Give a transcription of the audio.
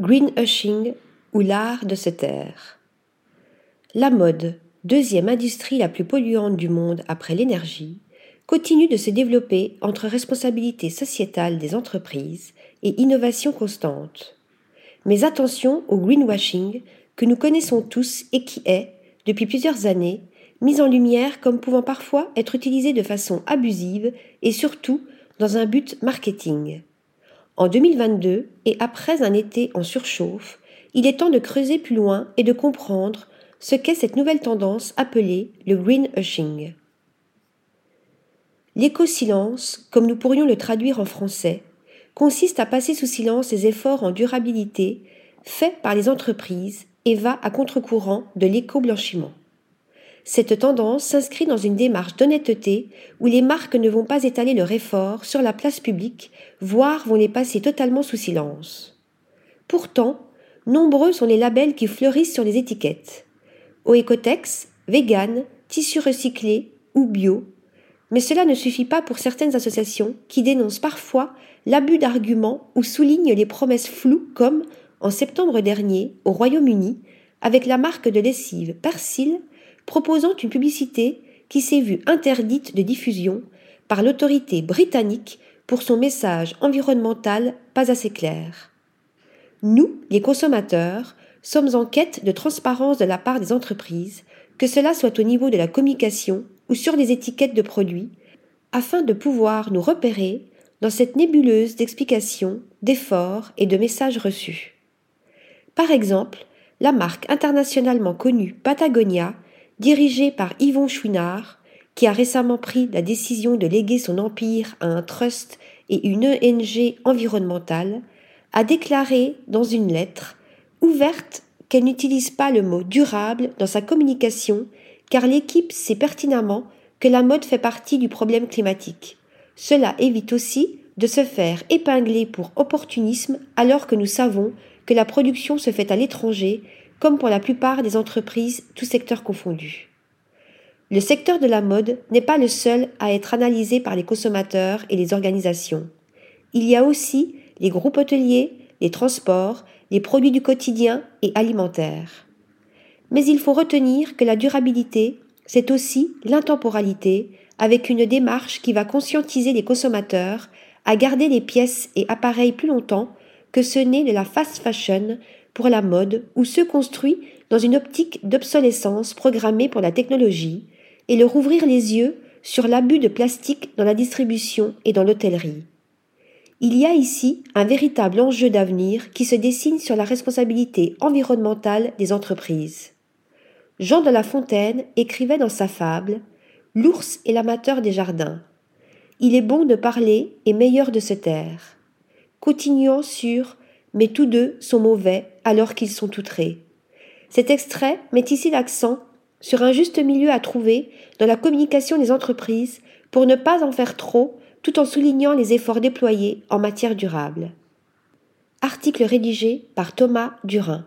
Greenwashing ou l'art de se taire. La mode, deuxième industrie la plus polluante du monde après l'énergie, continue de se développer entre responsabilité sociétale des entreprises et innovation constante. Mais attention au greenwashing que nous connaissons tous et qui est, depuis plusieurs années, mis en lumière comme pouvant parfois être utilisé de façon abusive et surtout dans un but marketing. En 2022, et après un été en surchauffe, il est temps de creuser plus loin et de comprendre ce qu'est cette nouvelle tendance appelée le greenwashing. L'éco-silence, comme nous pourrions le traduire en français, consiste à passer sous silence les efforts en durabilité faits par les entreprises et va à contre-courant de l'éco-blanchiment. Cette tendance s'inscrit dans une démarche d'honnêteté où les marques ne vont pas étaler leur effort sur la place publique, voire vont les passer totalement sous silence. Pourtant, nombreux sont les labels qui fleurissent sur les étiquettes. Oecotex, vegan, tissu recyclé ou bio. Mais cela ne suffit pas pour certaines associations qui dénoncent parfois l'abus d'arguments ou soulignent les promesses floues comme, en septembre dernier, au Royaume-Uni, avec la marque de lessive Persil proposant une publicité qui s'est vue interdite de diffusion par l'autorité britannique pour son message environnemental pas assez clair. Nous, les consommateurs, sommes en quête de transparence de la part des entreprises, que cela soit au niveau de la communication ou sur les étiquettes de produits, afin de pouvoir nous repérer dans cette nébuleuse d'explications, d'efforts et de messages reçus. Par exemple, la marque internationalement connue Patagonia dirigé par Yvon Chouinard, qui a récemment pris la décision de léguer son empire à un trust et une ONG environnementale, a déclaré dans une lettre ouverte qu'elle n'utilise pas le mot durable dans sa communication car l'équipe sait pertinemment que la mode fait partie du problème climatique. Cela évite aussi de se faire épingler pour opportunisme alors que nous savons que la production se fait à l'étranger comme pour la plupart des entreprises, tous secteurs confondus. Le secteur de la mode n'est pas le seul à être analysé par les consommateurs et les organisations. Il y a aussi les groupes hôteliers, les transports, les produits du quotidien et alimentaires. Mais il faut retenir que la durabilité, c'est aussi l'intemporalité, avec une démarche qui va conscientiser les consommateurs à garder les pièces et appareils plus longtemps que ce n'est de la fast fashion pour la mode ou ceux construits dans une optique d'obsolescence programmée pour la technologie et leur ouvrir les yeux sur l'abus de plastique dans la distribution et dans l'hôtellerie. Il y a ici un véritable enjeu d'avenir qui se dessine sur la responsabilité environnementale des entreprises. Jean de La Fontaine écrivait dans sa fable L'ours est l'amateur des jardins. Il est bon de parler et meilleur de se taire. Continuons sur mais tous deux sont mauvais alors qu'ils sont outrés. Cet extrait met ici l'accent sur un juste milieu à trouver dans la communication des entreprises pour ne pas en faire trop tout en soulignant les efforts déployés en matière durable. Article rédigé par Thomas Durin.